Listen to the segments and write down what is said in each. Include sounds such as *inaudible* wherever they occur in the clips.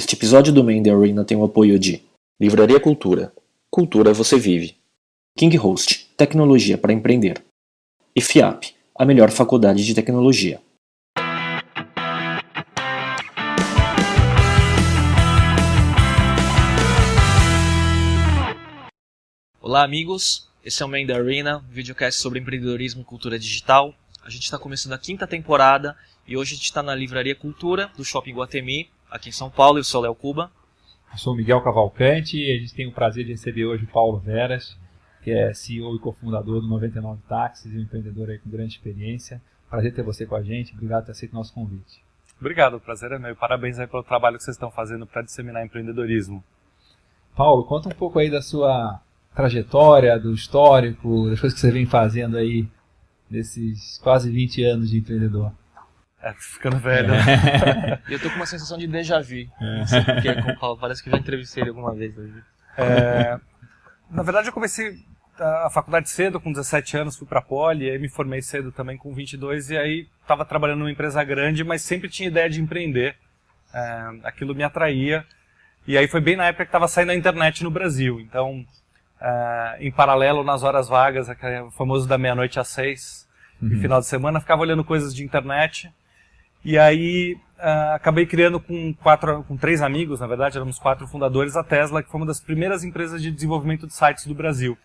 Este episódio do Main Arena tem o apoio de Livraria Cultura. Cultura você vive. King Host, tecnologia para empreender. E FIAP, a melhor faculdade de tecnologia. Olá, amigos. Esse é o Main The Arena, videocast sobre empreendedorismo e cultura digital. A gente está começando a quinta temporada e hoje a gente está na Livraria Cultura do Shopping Guatemi, aqui em São Paulo. Eu sou o Léo Cuba. Eu sou o Miguel Cavalcante e a gente tem o prazer de receber hoje o Paulo Veras, que é CEO e cofundador do 99 Táxis e um empreendedor aí com grande experiência. Prazer ter você com a gente. Obrigado por ter aceito o nosso convite. Obrigado, o prazer é meu. Parabéns aí pelo trabalho que vocês estão fazendo para disseminar empreendedorismo. Paulo, conta um pouco aí da sua trajetória, do histórico, das coisas que você vem fazendo aí nesses quase 20 anos de empreendedor. É, ficando velho. É. *laughs* eu tô com uma sensação de déjà vu. Não sei porque, parece que já entrevistei ele alguma vez. É, na verdade, eu comecei a faculdade cedo, com 17 anos, fui pra Poli, aí me formei cedo também com 22, e aí estava trabalhando numa empresa grande, mas sempre tinha ideia de empreender. É, aquilo me atraía. E aí foi bem na época que estava saindo a internet no Brasil. Então, é, em paralelo, nas horas vagas, aquele famoso da meia-noite às seis, uhum. no final de semana, ficava olhando coisas de internet. E aí uh, acabei criando com quatro, com três amigos, na verdade, éramos quatro fundadores, a Tesla, que foi uma das primeiras empresas de desenvolvimento de sites do Brasil.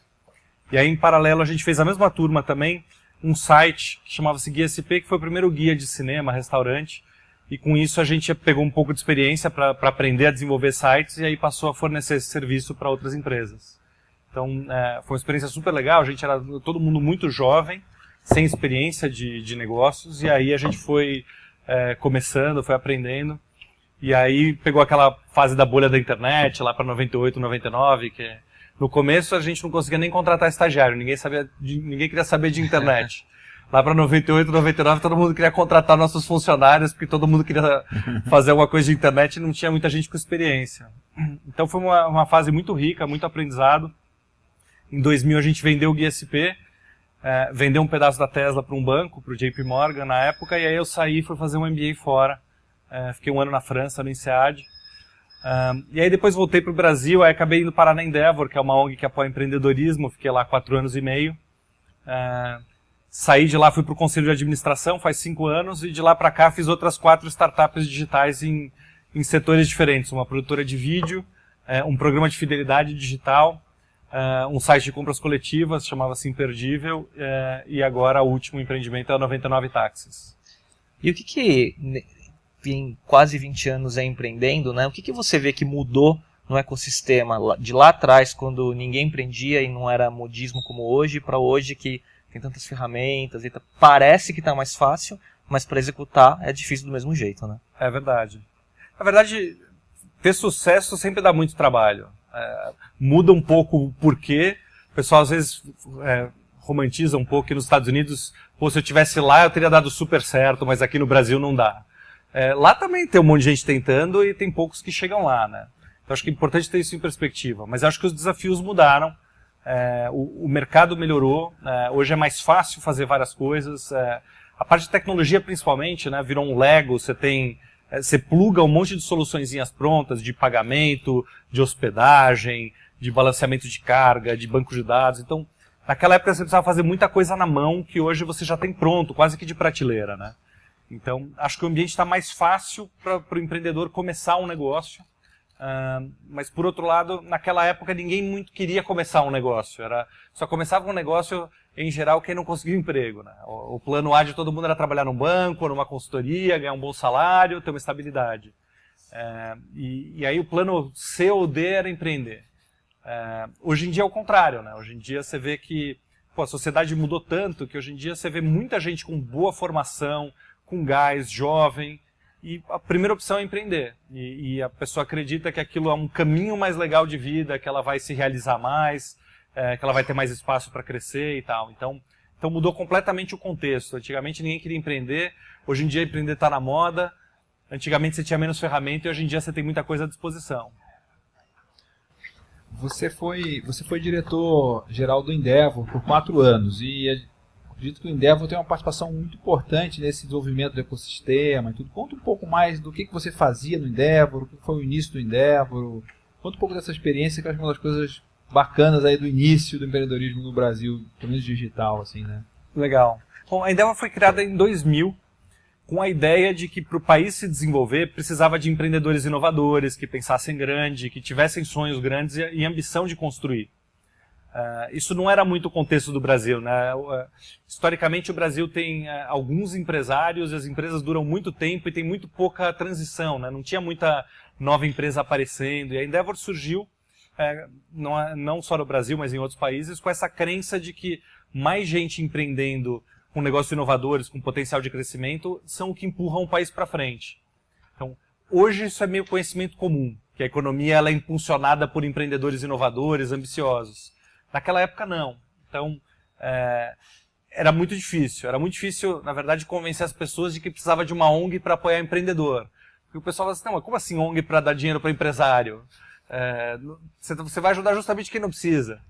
E aí, em paralelo, a gente fez a mesma turma também, um site que chamava-se Guia SP, que foi o primeiro guia de cinema, restaurante. E com isso a gente pegou um pouco de experiência para aprender a desenvolver sites e aí passou a fornecer esse serviço para outras empresas. Então, é, foi uma experiência super legal. A gente era todo mundo muito jovem, sem experiência de, de negócios, e aí a gente foi é, começando, foi aprendendo. E aí pegou aquela fase da bolha da internet, lá para 98, 99, que no começo a gente não conseguia nem contratar estagiário, ninguém sabia, de, ninguém queria saber de internet. *laughs* Lá para 98, 99, todo mundo queria contratar nossos funcionários, porque todo mundo queria *laughs* fazer alguma coisa de internet e não tinha muita gente com experiência. Então foi uma, uma fase muito rica, muito aprendizado. Em 2000 a gente vendeu o Guia SP, é, vender um pedaço da Tesla para um banco, para o JP Morgan na época, e aí eu saí e fui fazer um MBA fora. É, fiquei um ano na França, no INSEAD. Um, e aí depois voltei para o Brasil, aí acabei indo parar na Endeavor, que é uma ONG que apoia empreendedorismo, fiquei lá quatro anos e meio. É, saí de lá, fui para o conselho de administração faz cinco anos, e de lá para cá fiz outras quatro startups digitais em, em setores diferentes. Uma produtora de vídeo, é, um programa de fidelidade digital, uh, um site de compras coletivas, chamava-se Imperdível, uh, e agora o último empreendimento é o 99 Táxis. E o que que, em quase 20 anos é empreendendo, né? O que que você vê que mudou no ecossistema de lá atrás, quando ninguém empreendia e não era modismo como hoje, para hoje que tem tantas ferramentas e parece que está mais fácil, mas para executar é difícil do mesmo jeito, né? É verdade. Na verdade, ter sucesso sempre dá muito trabalho é, muda um pouco o porquê. O pessoal às vezes é, romantiza um pouco que nos Estados Unidos, pô, se eu tivesse lá eu teria dado super certo, mas aqui no Brasil não dá. É, lá também tem um monte de gente tentando e tem poucos que chegam lá, né? Então acho que é importante ter isso em perspectiva. Mas acho que os desafios mudaram. É, o, o, mercado melhorou. É, hoje é mais fácil fazer várias coisas. É, a parte de tecnologia, principalmente, né, virou um Lego. Você tem você pluga um monte de soluções prontas de pagamento, de hospedagem, de balanceamento de carga, de banco de dados. Então, naquela época você precisava fazer muita coisa na mão que hoje você já tem pronto, quase que de prateleira, né? Então, acho que o ambiente está mais fácil para o empreendedor começar um negócio. Uh, mas, por outro lado, naquela época ninguém muito queria começar um negócio. Era, só começava um negócio em geral, quem não conseguiu emprego. Né? O, o, plano A de todo mundo era trabalhar num banco, numa consultoria, ganhar um bom salário, ter uma estabilidade. É, e, e, aí o plano C ou D era empreender. É, hoje em dia é o contrário. Né? Hoje em dia você vê que pô, a sociedade mudou tanto que hoje em dia você vê muita gente com boa formação, com gás, jovem, e a primeira opção é empreender. E, e a pessoa acredita que aquilo é um caminho mais legal de vida, que ela vai se realizar mais, é, que ela vai ter mais espaço para crescer e tal. Então, então mudou completamente o contexto. Antigamente ninguém queria empreender, hoje em dia empreender está na moda. Antigamente você tinha menos ferramenta e hoje em dia você tem muita coisa à disposição. Você foi, você foi diretor geral do Endeavor por quatro anos e acredito que o Endeavor tem uma participação muito importante nesse desenvolvimento do ecossistema e tudo. Conta um pouco mais do que, que você fazia no Endeavor, o que foi o início do Endeavor. Conta um pouco dessa experiência, que eu acho uma das coisas bacanas aí do início do empreendedorismo no Brasil, pelo menos digital, assim, né? Legal. Bom, a Endeavor foi criada em 2000 com a ideia de que para o país se desenvolver precisava de empreendedores inovadores, que pensassem grande, que tivessem sonhos grandes e ambição de construir. Uh, isso não era muito o contexto do Brasil. Né? Uh, historicamente, o Brasil tem uh, alguns empresários, as empresas duram muito tempo e tem muito pouca transição. Né? Não tinha muita nova empresa aparecendo. E a Endeavor surgiu, não, é, não só no Brasil, mas em outros países, com essa crença de que mais gente empreendendo com negócios inovadores, com potencial de crescimento, são o que empurram o país para frente. Então, hoje isso é meio conhecimento comum, que a economia ela é impulsionada por empreendedores inovadores, ambiciosos. Naquela época, não. Então, é, era muito difícil. Era muito difícil, na verdade, convencer as pessoas de que precisava de uma ONG para apoiar empreendedor. Porque o pessoal fala assim, não, como assim ONG para dar dinheiro para empresário? É, você vai ajudar justamente quem não precisa.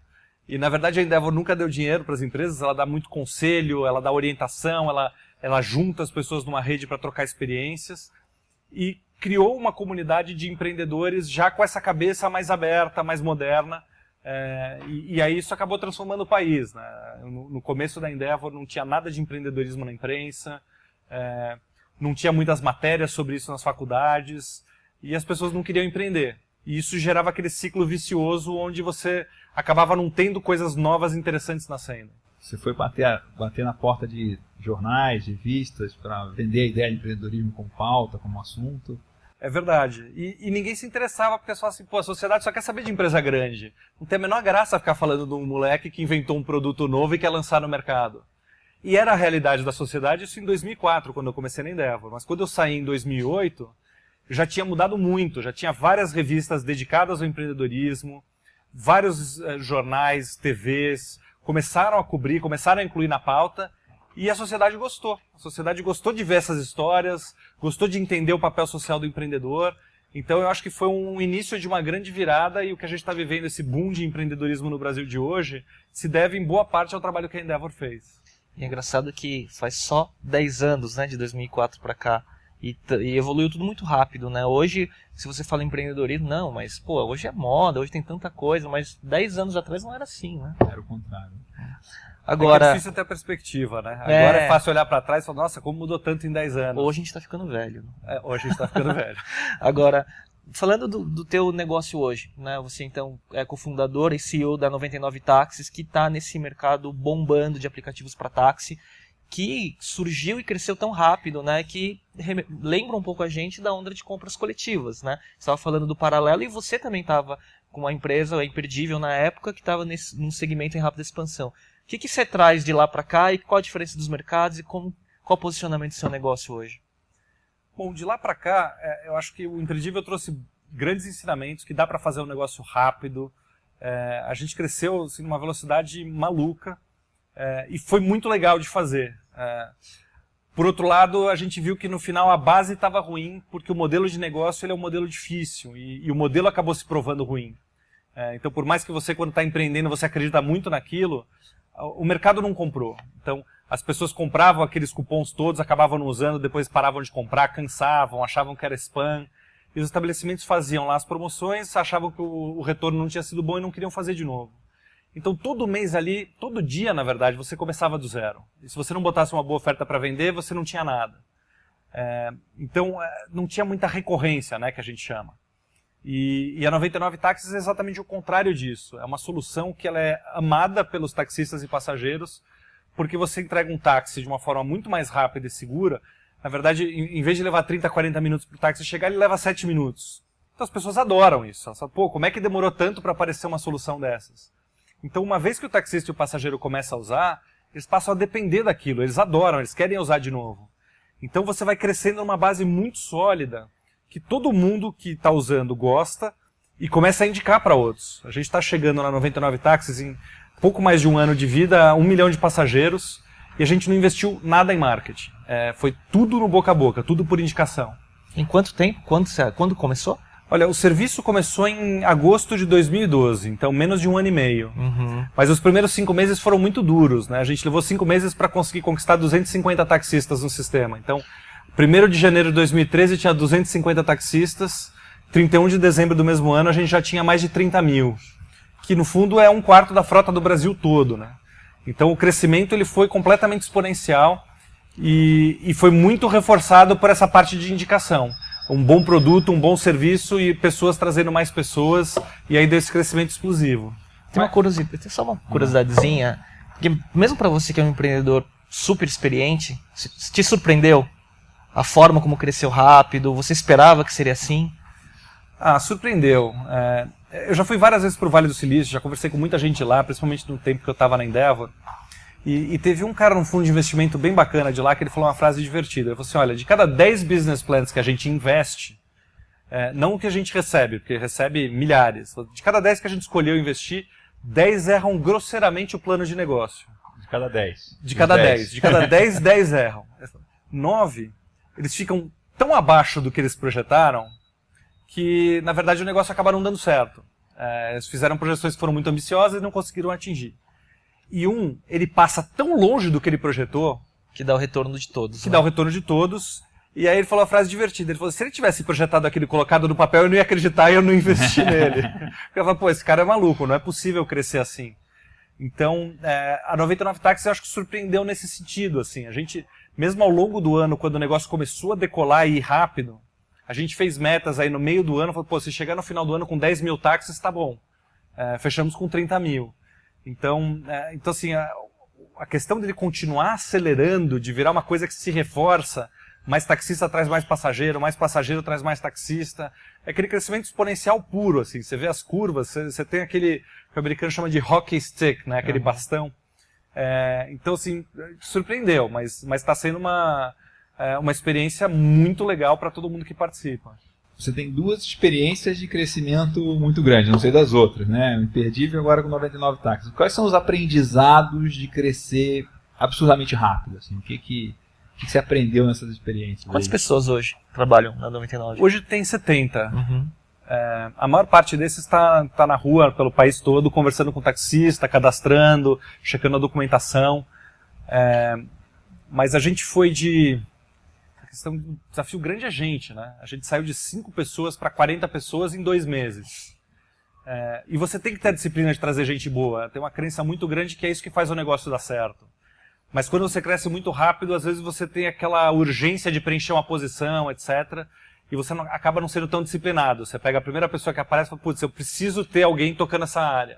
E, na verdade, a Endeavor nunca deu dinheiro para as empresas, ela dá muito conselho, ela dá orientação, ela, ela junta as pessoas numa rede para trocar experiências. E criou uma comunidade de empreendedores já com essa cabeça mais aberta, mais moderna, é, e, e, aí isso acabou transformando o país. Né? No, no, começo da Endeavor não tinha nada de empreendedorismo na imprensa, é, não tinha muitas matérias sobre isso nas faculdades, e as pessoas não queriam empreender. E isso gerava aquele ciclo vicioso onde você acabava não tendo coisas novas interessantes nascendo. Você foi bater, bater na porta de jornais, revistas, para vender a ideia de empreendedorismo como pauta, como assunto? É verdade. E, e, ninguém se interessava, porque só assim, pô, a sociedade só quer saber de empresa grande. Não tem a menor graça ficar falando de um moleque que inventou um produto novo e quer lançar no mercado. E era a realidade da sociedade isso em 2004, quando eu comecei na Endeavor. Mas quando eu saí em 2008, já tinha mudado muito. Já tinha várias revistas dedicadas ao empreendedorismo, vários eh, jornais, TVs, começaram a cobrir, começaram a incluir na pauta. E a sociedade gostou. A sociedade gostou de ver essas histórias, gostou de entender o papel social do empreendedor. Então eu acho que foi um início de uma grande virada e o que a gente está vivendo, esse boom de empreendedorismo no Brasil de hoje, se deve em boa parte ao trabalho que a Endeavor fez. E é engraçado que faz só 10 anos, né, de 2004 para cá, e, e, evoluiu tudo muito rápido, né? Hoje, se você fala em empreendedorismo, não, mas, pô, hoje é moda, hoje tem tanta coisa, mas 10 anos atrás não era assim, né? Era o contrário. Agora, é, é difícil ter perspectiva, né? É... Agora é fácil olhar para trás e falar, nossa, como mudou tanto em 10 anos. Hoje a gente está ficando velho. É, hoje a gente está ficando *laughs* velho. Agora, falando do, do, teu negócio hoje, né? Você então é cofundador e CEO da 99 Táxis, que está nesse mercado bombando de aplicativos para táxi, que surgiu e cresceu tão rápido, né? Que lembra um pouco a gente da onda de compras coletivas, né? Estava falando do paralelo e você também estava com uma empresa imperdível na época que estava num segmento em rápida expansão. O que, que você traz de lá para cá e qual a diferença dos mercados e como, qual o posicionamento do seu negócio hoje? Bom, de lá para cá, é, eu acho que o Imperdível trouxe grandes ensinamentos, que dá para fazer um negócio rápido. É, a gente cresceu assim, numa velocidade maluca é, e foi muito legal de fazer. É, por outro lado, a gente viu que no final a base estava ruim, porque o modelo de negócio ele é um modelo difícil e, e o modelo acabou se provando ruim. É, então, por mais que você, quando está empreendendo, você acredita muito naquilo, o mercado não comprou. Então, as pessoas compravam aqueles cupons todos, acabavam não usando, depois paravam de comprar, cansavam, achavam que era spam. E os estabelecimentos faziam lá as promoções, achavam que o, o retorno não tinha sido bom e não queriam fazer de novo. Então, todo mês ali, todo dia, na verdade, você começava do zero. E se você não botasse uma boa oferta para vender, você não tinha nada. É, então, é, não tinha muita recorrência, né, que a gente chama. E, e, a 99 Táxis é exatamente o contrário disso. É uma solução que ela é amada pelos taxistas e passageiros, porque você entrega um táxi de uma forma muito mais rápida e segura. Na verdade, em, em vez de levar 30, 40 minutos para o táxi chegar, ele leva 7 minutos. Então as pessoas adoram isso. Elas falam, Pô, como é que demorou tanto para aparecer uma solução dessas? Então, uma vez que o taxista e o passageiro começam a usar, eles passam a depender daquilo. Eles adoram, eles querem usar de novo. Então você vai crescendo numa base muito sólida que todo mundo que está usando gosta e começa a indicar para outros. A gente está chegando na 99 táxis em pouco mais de um ano de vida, um milhão de passageiros, e a gente não investiu nada em marketing. É, foi tudo no boca a boca, tudo por indicação. Em quanto tempo? Quando, quando começou? Olha, o serviço começou em agosto de 2012, então menos de um ano e meio. Uhum. Mas os primeiros cinco meses foram muito duros, né? A gente levou cinco meses para conseguir conquistar 250 taxistas no sistema. Então, 1 de janeiro de 2013 tinha 250 taxistas, 31 de dezembro do mesmo ano a gente já tinha mais de 30 mil, que no fundo é um quarto da frota do Brasil todo, né? Então o crescimento ele foi completamente exponencial e, e foi muito reforçado por essa parte de indicação um bom produto, um bom serviço e pessoas trazendo mais pessoas e aí desse crescimento explosivo. Tem uma curiosidade, tem só uma curiosidadezinha, porque mesmo para você que é um empreendedor super experiente, te surpreendeu a forma como cresceu rápido? Você esperava que seria assim? Ah, surpreendeu. É, eu já fui várias vezes para o Vale do Silício, já conversei com muita gente lá, principalmente no tempo que eu estava na Endeavor. E, e, teve um cara num fundo de investimento bem bacana de lá que ele falou uma frase divertida. Ele falou assim: olha, de cada 10 business plans que a gente investe, é, não o que a gente recebe, porque recebe milhares, de cada 10 que a gente escolheu investir, 10 erram grosseiramente o plano de negócio. De cada 10. De cada 10. 10. De cada 10, 10 *laughs* erram. 9, eles ficam tão abaixo do que eles projetaram que, na verdade, o negócio acaba não dando certo. É, eles fizeram projeções que foram muito ambiciosas e não conseguiram atingir e um, ele passa tão longe do que ele projetou. Que dá o retorno de todos. Que né? dá o retorno de todos. E aí ele falou a frase divertida. Ele falou: se ele tivesse projetado aquilo colocado no papel, eu não ia acreditar e eu não investi *laughs* nele. Porque eu falei, pô, esse cara é maluco, não é possível crescer assim. Então, é, a 99 Táxi eu acho que surpreendeu nesse sentido, assim. A gente, mesmo ao longo do ano, quando o negócio começou a decolar e ir rápido, a gente fez metas aí no meio do ano, falou, pô, se chegar no final do ano com 10 mil táxis, tá bom. É, fechamos com 30 mil. Então, é, então assim, a, a questão dele continuar acelerando, de virar uma coisa que se reforça, mais taxista traz mais passageiro, mais passageiro traz mais taxista. É aquele crescimento exponencial puro, assim. Você vê as curvas, você, você tem aquele que o americano chama de hockey stick, né? Aquele uhum. bastão. É, então, assim, surpreendeu, mas está sendo uma, é, uma experiência muito legal para todo mundo que participa você tem duas experiências de crescimento muito grande, não sei das outras, né? Imperdível agora com 99 táxis. Quais são os aprendizados de crescer absurdamente rápido? Assim? O que que, o que você aprendeu nessas experiências? Quantas aí? pessoas hoje trabalham na 99? Hoje tem 70. Uhum. É, a maior parte desses está tá na rua pelo país todo, conversando com o taxista, cadastrando, checando a documentação. É, mas a gente foi de questão, um desafio grande a gente, né? A gente saiu de 5 pessoas para 40 pessoas em dois meses. É, e você tem que ter a disciplina de trazer gente boa. Tem uma crença muito grande que é isso que faz o negócio dar certo. Mas quando você cresce muito rápido, às vezes você tem aquela urgência de preencher uma posição, etc. E você não, acaba não sendo tão disciplinado. Você pega a primeira pessoa que aparece e fala, putz, eu preciso ter alguém tocando essa área.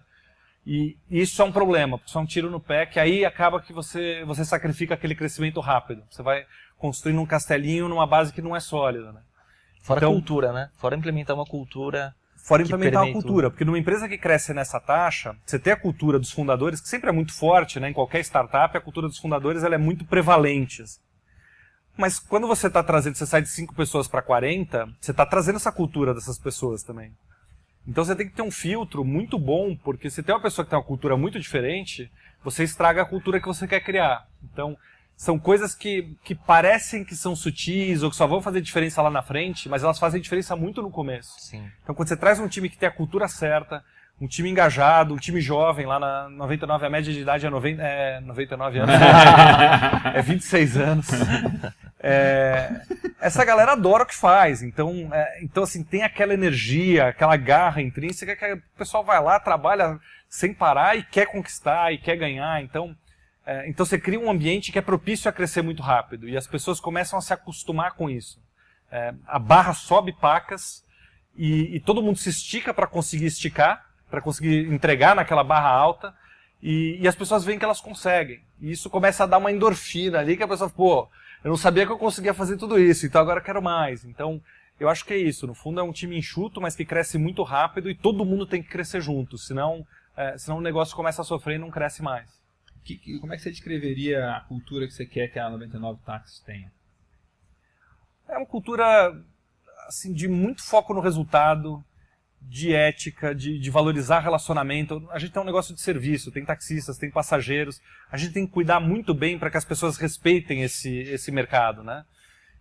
E isso é um problema, isso é um tiro no pé, que aí acaba que você, você sacrifica aquele crescimento rápido. Você vai construindo um castelinho numa base que não é sólida. Né? Fora então, cultura, né? Fora implementar uma cultura. Fora implementar uma cultura, porque numa empresa que cresce nessa taxa, você tem a cultura dos fundadores, que sempre é muito forte, né? Em qualquer startup, a cultura dos fundadores ela é muito prevalente. Mas quando você está trazendo, você sai de 5 pessoas para 40, você está trazendo essa cultura dessas pessoas também. Então você tem que ter um filtro muito bom, porque se tem uma pessoa que tem uma cultura muito diferente, você estraga a cultura que você quer criar. Então, são coisas que, que parecem que são sutis ou que só vão fazer diferença lá na frente, mas elas fazem diferença muito no começo. Sim. Então, quando você traz um time que tem a cultura certa, um time engajado, um time jovem, lá na 99 a média de idade é, 90, é 99 anos, *laughs* é 26 anos. É, essa galera adora o que faz, então, é, então assim, tem aquela energia, aquela garra intrínseca que o pessoal vai lá, trabalha sem parar e quer conquistar e quer ganhar, então é, então você cria um ambiente que é propício a crescer muito rápido e as pessoas começam a se acostumar com isso. É, a barra sobe pacas e, e todo mundo se estica para conseguir esticar, para conseguir entregar naquela barra alta e, e, as pessoas veem que elas conseguem. E isso começa a dar uma endorfina ali que a pessoa, pô, eu não sabia que eu conseguia fazer tudo isso, então agora eu quero mais. Então eu acho que é isso. No fundo é um time enxuto, mas que cresce muito rápido e todo mundo tem que crescer junto, senão, é, senão o negócio começa a sofrer e não cresce mais. Que, como é que você descreveria a cultura que você quer que a 99 Táxis tenha? É uma cultura assim, de muito foco no resultado, de ética, de, de, valorizar relacionamento. A gente tem um negócio de serviço, tem taxistas, tem passageiros. A gente tem que cuidar muito bem para que as pessoas respeitem esse, esse mercado, né?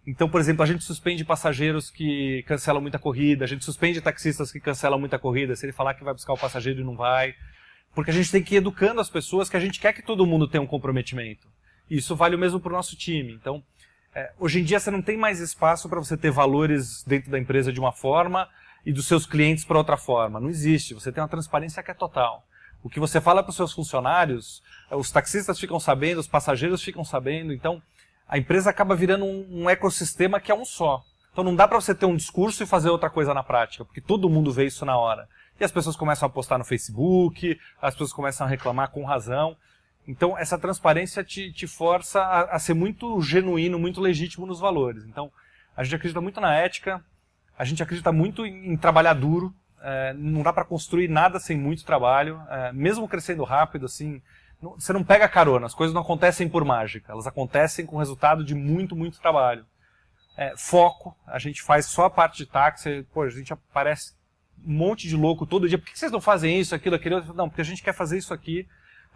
Então, por exemplo, a gente suspende passageiros que cancelam muita corrida, a gente suspende taxistas que cancelam muita corrida, se ele falar que vai buscar o passageiro e não vai. Porque a gente tem que ir educando as pessoas que a gente quer que todo mundo tenha um comprometimento. E isso vale o mesmo para o nosso time. Então, é, hoje em dia você não tem mais espaço para você ter valores dentro da empresa de uma forma e dos seus clientes para outra forma. Não existe. Você tem uma transparência que é total. O que você fala para os seus funcionários, é, os taxistas ficam sabendo, os passageiros ficam sabendo. Então, a empresa acaba virando um, um ecossistema que é um só. Então não dá para você ter um discurso e fazer outra coisa na prática, porque todo mundo vê isso na hora. E as pessoas começam a postar no Facebook, as pessoas começam a reclamar com razão. Então essa transparência te, te força a, a ser muito genuíno, muito legítimo nos valores. Então a gente acredita muito na ética, a gente acredita muito em, trabalhar duro. É, não dá para construir nada sem muito trabalho, é, mesmo crescendo rápido, assim, você não pega carona, as coisas não acontecem por mágica, elas acontecem com resultado de muito, muito trabalho. É, foco, a gente faz só a parte de táxi, pô, a gente aparece um monte de louco todo dia, por que vocês não fazem isso, aquilo, aquilo? Não, porque a gente quer fazer isso aqui,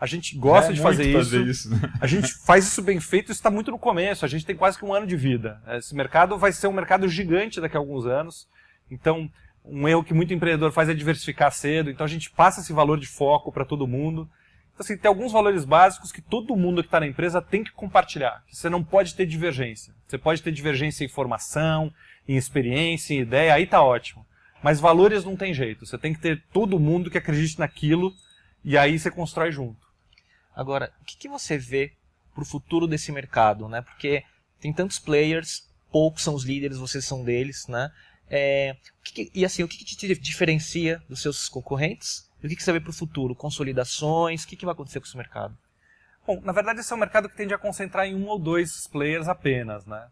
a gente gosta É de muito fazer isso, fazer isso, né? a gente faz isso bem feito, isso está muito no começo, a gente tem quase que um ano de vida. Esse mercado vai ser um mercado gigante daqui a alguns anos, então um erro que muito empreendedor faz é diversificar cedo, então a gente passa esse valor de foco para todo mundo. Então, assim, tem alguns valores básicos que todo mundo que está na empresa tem que compartilhar. Você não pode ter divergência. Você pode ter divergência em formação, em experiência, em ideia, aí tá ótimo. Mas valores não tem jeito. Você tem que ter todo mundo que acredite naquilo e aí você constrói junto. Agora, o que, que você vê para o futuro desse mercado, né? Porque tem tantos players, poucos são os líderes, vocês são deles, né? É, que e assim, o que, que te diferencia dos seus concorrentes? E o que, que você vê para o futuro? Consolidações? O que, que vai acontecer com esse mercado? Bom, na verdade esse é um mercado que tende a concentrar em um ou dois players apenas, né?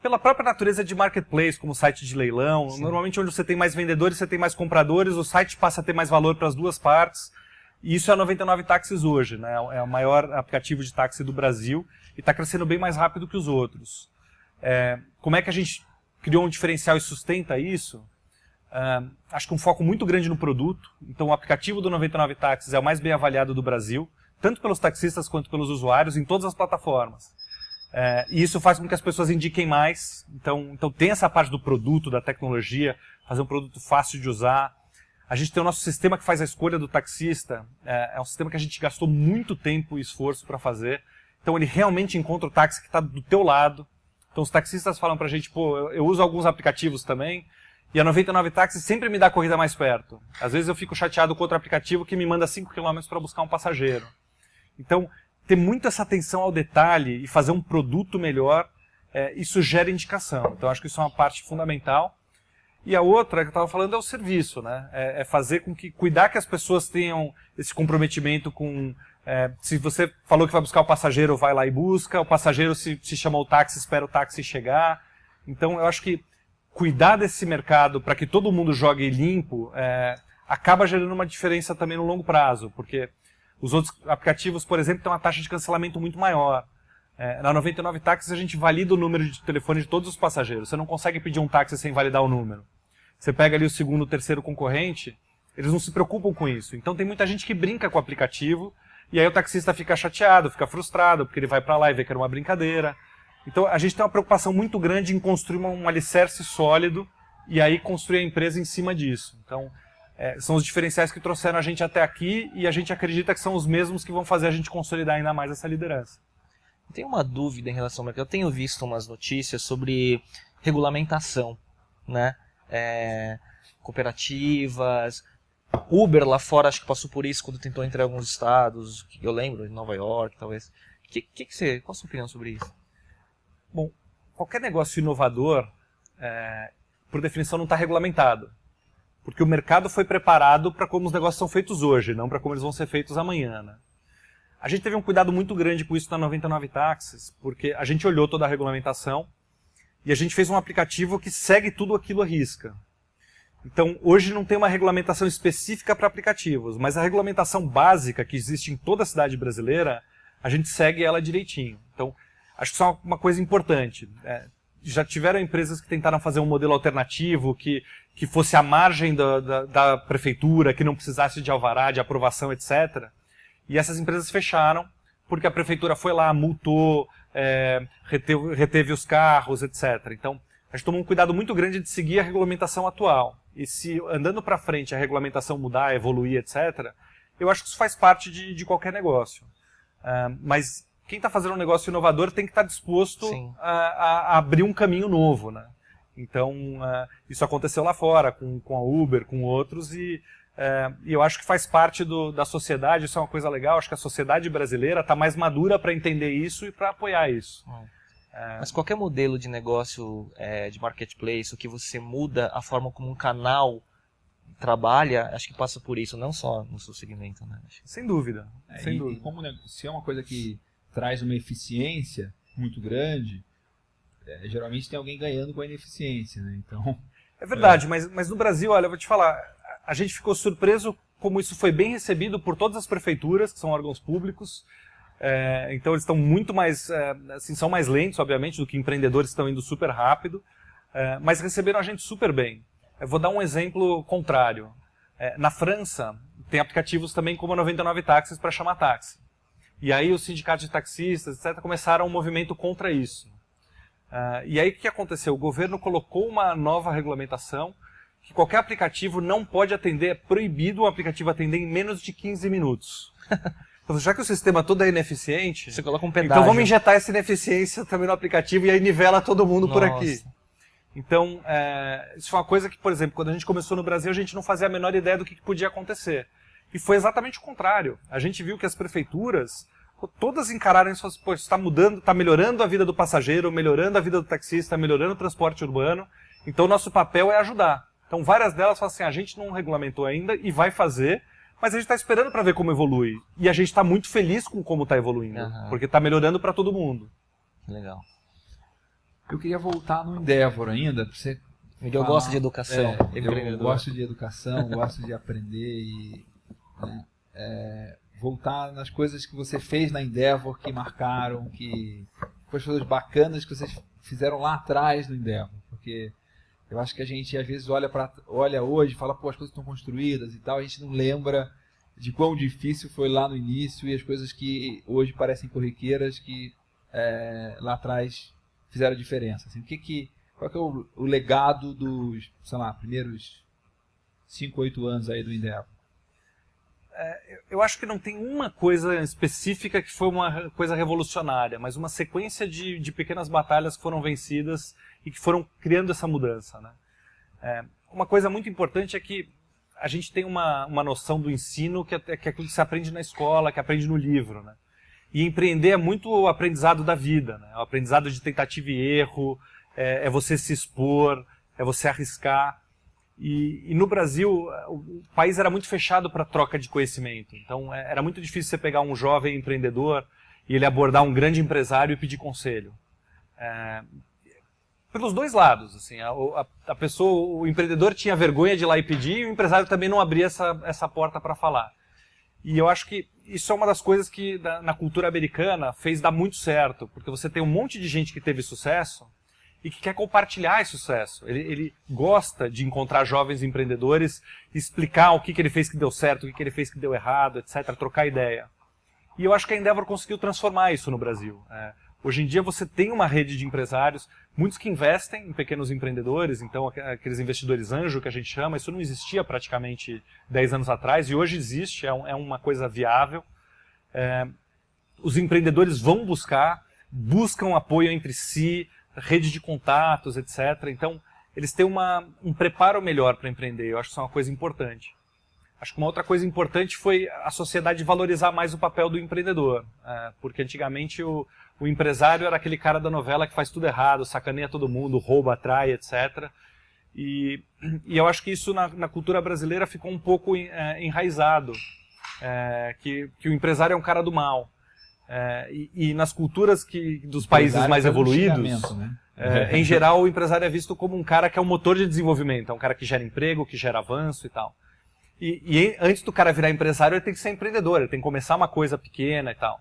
Pela própria natureza de marketplace, como site de leilão, normalmente onde você tem mais vendedores, você tem mais compradores, o site passa a ter mais valor para as duas partes. Isso é a 99 Táxis hoje, né? É o maior aplicativo de táxi do Brasil e está crescendo bem mais rápido que os outros. É, como é que a gente criou um diferencial e sustenta isso? Ah, acho que um foco muito grande no produto. Então, o aplicativo do 99 Táxis é o mais bem avaliado do Brasil, tanto pelos taxistas quanto pelos usuários, em todas as plataformas. É, e isso faz com que as pessoas indiquem mais. Então, então, tem essa parte do produto, da tecnologia, fazer um produto fácil de usar. A gente tem o nosso sistema que faz a escolha do taxista. É, é um sistema que a gente gastou muito tempo e esforço para fazer. Então, ele realmente encontra o táxi que está do teu lado. Então, os taxistas falam para a gente, pô, eu, eu uso alguns aplicativos também. E a 99 Táxi sempre me dá a corrida mais perto. Às vezes eu fico chateado com outro aplicativo que me manda 5 km para buscar um passageiro. Então, ter muito essa atenção ao detalhe e fazer um produto melhor, é, isso gera indicação. Então, acho que isso é uma parte fundamental. E a outra que eu estava falando é o serviço, né? É, é fazer com que, cuidar que as pessoas tenham esse comprometimento com, é, se você falou que vai buscar o passageiro, vai lá e busca, o passageiro se, se chamou o táxi, espera o táxi chegar. Então, eu acho que cuidar desse mercado para que todo mundo jogue limpo é, acaba gerando uma diferença também no longo prazo, porque os outros aplicativos, por exemplo, têm uma taxa de cancelamento muito maior. É, na 99 Táxis a gente valida o número de telefone de todos os passageiros. Você não consegue pedir um táxi sem validar o número. Você pega ali o segundo, o terceiro concorrente, eles não se preocupam com isso. Então tem muita gente que brinca com o aplicativo e aí o taxista fica chateado, fica frustrado, porque ele vai para lá e vê que era uma brincadeira. Então a gente tem uma preocupação muito grande em construir um alicerce sólido e aí construir a empresa em cima disso. Então é, são os diferenciais que trouxeram a gente até aqui e a gente acredita que são os mesmos que vão fazer a gente consolidar ainda mais essa liderança. Tem uma dúvida em relação ao mercado. Eu tenho visto umas notícias sobre regulamentação, né? É, cooperativas. Uber lá fora acho que passou por isso quando tentou entrar em alguns estados, eu lembro, em Nova York, talvez. Que, que, que você, qual a sua opinião sobre isso? Bom, qualquer negócio inovador, é, por definição, não está regulamentado. Porque o mercado foi preparado para como os negócios são feitos hoje, não para como eles vão ser feitos amanhã. Né? A gente teve um cuidado muito grande com isso na 99 Táxis, porque a gente olhou toda a regulamentação e a gente fez um aplicativo que segue tudo aquilo à risca. Então, hoje não tem uma regulamentação específica para aplicativos, mas a regulamentação básica que existe em toda a cidade brasileira, a gente segue ela direitinho. Então, acho que isso é uma coisa importante. É, já tiveram empresas que tentaram fazer um modelo alternativo, que, que fosse à margem da, da, da prefeitura, que não precisasse de alvará, de aprovação, etc. E essas empresas fecharam, porque a prefeitura foi lá, multou, é, reteve, reteve os carros, etc. Então, a gente tomou um cuidado muito grande de seguir a regulamentação atual. E se andando para frente a regulamentação mudar, evoluir, etc., eu acho que isso faz parte de, de qualquer negócio. Uh, mas quem está fazendo um negócio inovador tem que estar tá disposto a, a, abrir um caminho novo, né? Então, uh, isso aconteceu lá fora, com, com a Uber, com outros, e, uh, e eu acho que faz parte do, da sociedade, isso é uma coisa legal, acho que a sociedade brasileira está mais madura para entender isso e para apoiar isso. É. Mas qualquer modelo de negócio é, de marketplace, o que você muda a forma como um canal trabalha, acho que passa por isso, não só no seu segmento. Né? Sem dúvida. É, sem e, dúvida. E como se é uma coisa que traz uma eficiência muito grande, é, geralmente tem alguém ganhando com a ineficiência. Né? Então, é verdade, Mas, mas no Brasil, olha, eu vou te falar, a gente ficou surpreso como isso foi bem recebido por todas as prefeituras, que são órgãos públicos. É, então eles estão muito mais, é, assim, são mais lentos, obviamente, do que empreendedores estão indo super rápido, é, mas receberam a gente super bem. Eu vou dar um exemplo contrário. É, na França, tem aplicativos também como 99 táxis para chamar táxi. E aí os sindicatos de taxistas, etc., começaram um movimento contra isso. Uh, e aí o que aconteceu? O governo colocou uma nova regulamentação que qualquer aplicativo não pode atender, é proibido o aplicativo atender em menos de 15 minutos. *laughs* Então, já que o sistema todo é ineficiente, Você coloca um pedágio. então vamos injetar essa ineficiência também no aplicativo e aí nivela todo mundo Nossa. por aqui. Então, é, isso foi uma coisa que, por exemplo, quando a gente começou no Brasil, a gente não fazia a menor ideia do que, que podia acontecer. E foi exatamente o contrário. A gente viu que as prefeituras todas encararam isso, pô, está mudando, está melhorando a vida do passageiro, melhorando a vida do taxista, melhorando o transporte urbano. Então, nosso papel é ajudar. Então, várias delas falam assim: a gente não regulamentou ainda e vai fazer, mas a gente está esperando para ver como evolui. E a gente está muito feliz com como está evoluindo, Aham. porque está melhorando para todo mundo. Legal. eu queria voltar no Endeavor ainda, para você Miguel falar- gosta de educação, É, eu gosto de educação, gosto de aprender e né, é, voltar nas coisas que você fez na Endeavor que marcaram, que as coisas bacanas que vocês fizeram lá atrás no Endeavor, porque eu acho que a gente às vezes olha para olha hoje, fala pô as coisas estão construídas e tal, a gente não lembra de quão difícil foi lá no início e as coisas que hoje parecem corriqueiras que é, lá atrás fizeram diferença. Assim, o que que qual que é o, o legado dos, sei lá, primeiros 5, 8 anos aí do Endeavor? Eu acho que não tem uma coisa específica que foi uma coisa revolucionária, mas uma sequência de, de pequenas batalhas que foram vencidas e que foram criando essa mudança. Né? É, uma coisa muito importante é que a gente tem uma, uma noção do ensino que é, que é aquilo que se aprende na escola, que aprende no livro. Né? E empreender é muito o aprendizado da vida, né? o aprendizado de tentativa e erro, é, é você se expor, é você arriscar. E, e no Brasil, o, país era muito fechado para troca de conhecimento. Então, é, era muito difícil você pegar um jovem empreendedor e ele abordar um grande empresário e pedir conselho. É, pelos dois lados, assim, a, a, pessoa, o empreendedor tinha vergonha de ir lá e pedir e o empresário também não abria essa, essa porta para falar. E eu acho que isso é uma das coisas que na cultura americana fez dar muito certo, porque você tem um monte de gente que teve sucesso e que quer compartilhar esse sucesso. Ele, ele gosta de encontrar jovens empreendedores, explicar o que, que ele fez que deu certo, o que, que ele fez que deu errado, etc., trocar ideia. E eu acho que a Endeavor conseguiu transformar isso no Brasil. É, hoje em dia você tem uma rede de empresários, muitos que investem em pequenos empreendedores, então aqu- aqueles investidores anjo que a gente chama, isso não existia praticamente 10 anos atrás e hoje existe, é, um- é uma coisa viável. É, os empreendedores vão buscar, buscam apoio entre si, rede de contatos, etc. Então, eles têm uma, um preparo melhor para empreender. Eu acho que isso é uma coisa importante. Acho que uma outra coisa importante foi a sociedade valorizar mais o papel do empreendedor. É, porque antigamente o, o empresário era aquele cara da novela que faz tudo errado, sacaneia todo mundo, rouba, atrai, etc. E, e eu acho que isso na, na cultura brasileira ficou um pouco é, enraizado. É, que, que o empresário é um cara do mal. É, e, e nas culturas que, dos países mais evoluídos, né? é, em geral, o empresário é visto como um cara que é um motor de desenvolvimento, é um cara que gera emprego, que gera avanço e tal. E, e antes do cara virar empresário, ele tem que ser empreendedor, ele tem que começar uma coisa pequena e tal.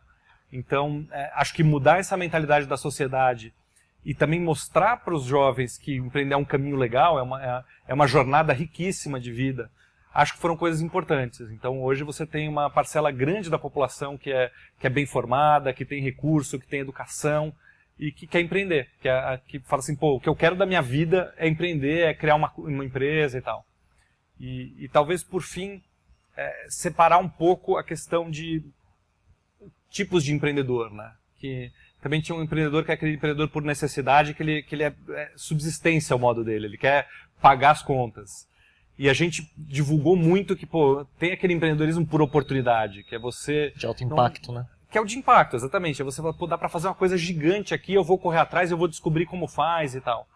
Então, é, acho que mudar essa mentalidade da sociedade e também mostrar para os jovens que empreender é um caminho legal, é uma, é, é uma jornada riquíssima de vida. Acho que foram coisas importantes. Então hoje você tem uma parcela grande da população que é, que é bem formada, que tem recurso, que tem educação e que quer empreender, que, é, que fala assim, pô, o que eu quero da minha vida é empreender, é criar uma, uma empresa e tal. E, e talvez por fim é, separar um pouco a questão de tipos de empreendedor, né? Que também tinha um empreendedor que é aquele empreendedor por necessidade, que ele, que ele é, é subsistência o modo dele, ele quer pagar as contas. E a gente divulgou muito que, pô, tem aquele empreendedorismo por oportunidade, que é você... De alto impacto, não, né? Que é o de impacto, exatamente. É você falar, pô, dá pra fazer uma coisa gigante aqui, eu vou correr atrás, eu vou descobrir como faz e tal.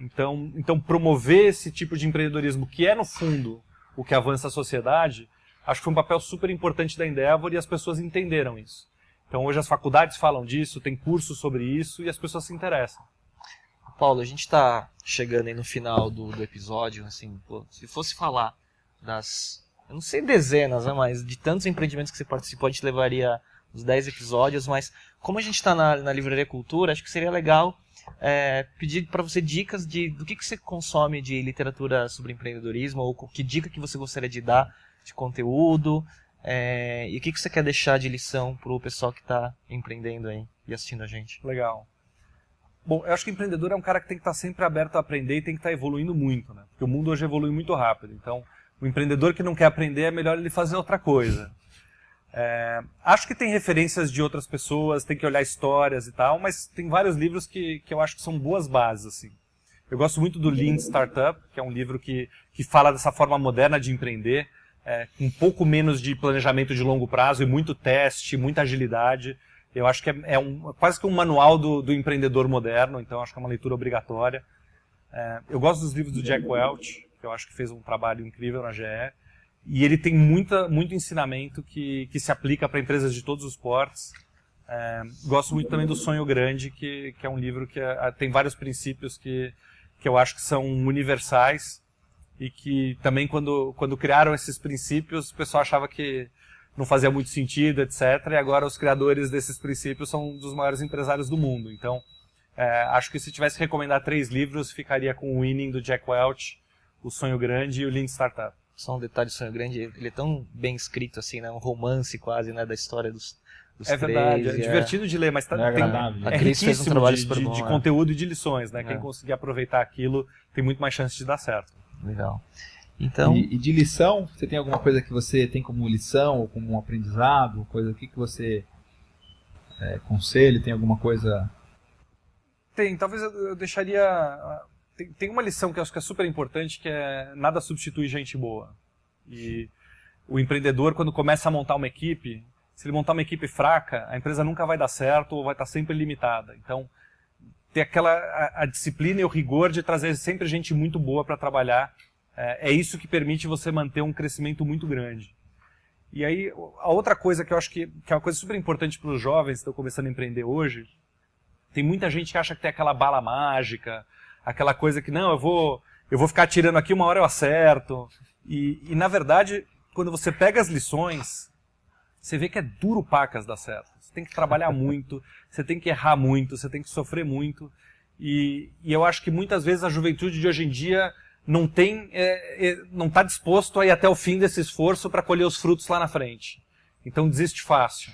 Então, então promover esse tipo de empreendedorismo, que é, no fundo, o que avança a sociedade, acho que foi um papel super importante da Endeavor e as pessoas entenderam isso. Então hoje as faculdades falam disso, tem cursos sobre isso e as pessoas se interessam. Paulo, a gente está chegando aí no final do, do episódio, assim, pô, se fosse falar das, eu não sei dezenas, né, mas de tantos empreendimentos que você participou, a gente levaria uns 10 episódios, mas como a gente está na, na Livraria Cultura, acho que seria legal é, pedir para você dicas de do que, que você consome de literatura sobre empreendedorismo, ou que dica que você gostaria de dar de conteúdo, é, e o que, que você quer deixar de lição para o pessoal que está empreendendo aí e assistindo a gente? Legal. Bom, eu acho que empreendedor é um cara que tem que estar tá sempre aberto a aprender e tem que estar tá evoluindo muito, né? Porque o mundo hoje evolui muito rápido. Então, o empreendedor que não quer aprender é melhor ele fazer outra coisa. É, acho que tem referências de outras pessoas, tem que olhar histórias e tal, mas tem vários livros que, que eu acho que são boas bases, assim. Eu gosto muito do Lean Startup, que é um livro que, que fala dessa forma moderna de empreender, é, com um pouco menos de planejamento de longo prazo e muito teste, muita agilidade. Eu acho que é, é um, quase que um manual do, do, empreendedor moderno, então acho que é uma leitura obrigatória. É, eu gosto dos livros do Jack Welch, que eu acho que fez um trabalho incrível na GE. E ele tem muita, muito ensinamento que, que se aplica para empresas de todos os portes. É, gosto muito também do Sonho Grande, que, que é um livro que é, tem vários princípios que, que eu acho que são universais e que também quando, quando criaram esses princípios, o pessoal achava que não fazia muito sentido, etc. E agora os criadores desses princípios são um dos maiores empresários do mundo. Então, é, acho que se tivesse que recomendar três livros, ficaria com o Winning, do Jack Welch, O Sonho Grande e o Lean Startup. Só um detalhe do Sonho Grande, ele é tão bem escrito assim, né? Um romance quase, né? Da história dos, dos É verdade, é, é divertido de ler, mas tá, é tem, agradável. é A Cris fez um trabalho de, super de, bom, de é. conteúdo e de lições, né? É. Quem conseguir aproveitar aquilo tem muito mais chance de dar certo. Legal. Então, E, e de lição, você tem alguma coisa que você tem como lição ou como um aprendizado? Coisa o que que você é, conselho? Tem alguma coisa? Tem, talvez eu eu deixaria. ah, Tem, tem uma lição que eu acho que é super importante, que é nada substitui gente boa. E o empreendedor, quando começa a montar uma equipe, se ele montar uma equipe fraca, a empresa nunca vai dar certo ou vai estar sempre limitada. Então, ter aquela a, a disciplina e o rigor de trazer sempre gente muito boa para trabalhar, é, é isso que permite você manter um crescimento muito grande. E aí, a outra coisa que eu acho que, que é uma coisa super importante para os jovens que estão começando a empreender hoje, tem muita gente que acha que tem aquela bala mágica, aquela coisa que, não, eu vou, eu vou ficar atirando aqui, uma hora eu acerto. E, e, na verdade, quando você pega as lições, você vê que é duro pacas dar certo. Você tem que trabalhar *laughs* muito, você tem que errar muito, você tem que sofrer muito. E, e eu acho que muitas vezes a juventude de hoje em dia não tem, é, é, não está disposto a ir até o fim desse esforço para colher os frutos lá na frente. Então desiste fácil.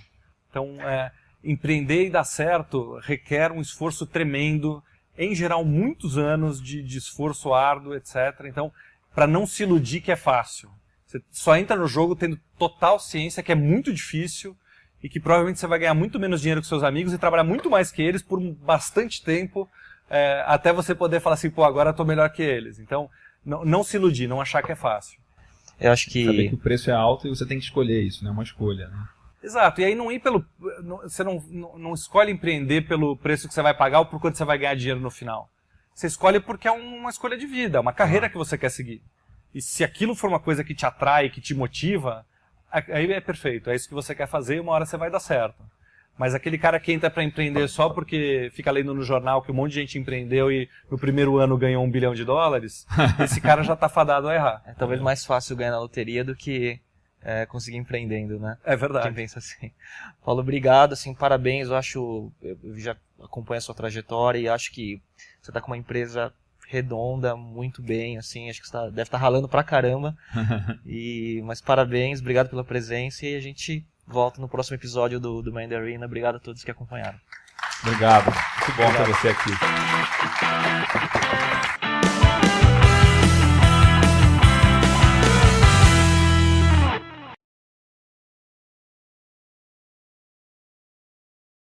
Então, é, empreender e dar certo requer um esforço tremendo, em geral muitos anos de, de esforço árduo, etc. Então, para não se iludir que é fácil. Você só entra no jogo tendo total ciência que é muito difícil e que provavelmente você vai ganhar muito menos dinheiro que seus amigos e trabalhar muito mais que eles por bastante tempo é, até você poder falar assim, pô, agora eu tô melhor que eles. Então, não, não se iludir, não achar que é fácil. eu acho Saber que que o preço é alto e você tem que escolher isso, né? É uma escolha, né? Exato, e aí não ir pelo. não- Você não, não, não escolhe empreender pelo preço que você vai pagar ou por quanto você vai ganhar dinheiro no final. Você escolhe porque é uma escolha de vida, é uma carreira que você quer seguir. E se aquilo for uma coisa que te atrai, que te motiva, aí é perfeito, é isso que você quer fazer e uma hora você vai dar certo. Mas aquele cara que entra para empreender só porque fica lendo no jornal que um monte de gente empreendeu e no primeiro ano ganhou um bilhão de dólares, *laughs* esse cara já tá fadado a errar. é talvez mais fácil ganhar na loteria do que é, conseguir empreendendo, né? É Quem verdade. pensa assim. Paulo, obrigado, assim, parabéns. Eu acho, eu já acompanho a sua trajetória e acho que você está com uma empresa redonda, muito bem, assim, acho que você tá, deve estar tá ralando pra caramba. *laughs* e, mas parabéns, obrigado pela presença e a gente volto no próximo episódio do, do Mandarina. Obrigado a todos que acompanharam. Obrigado. Muito bom Obrigado. ter você aqui.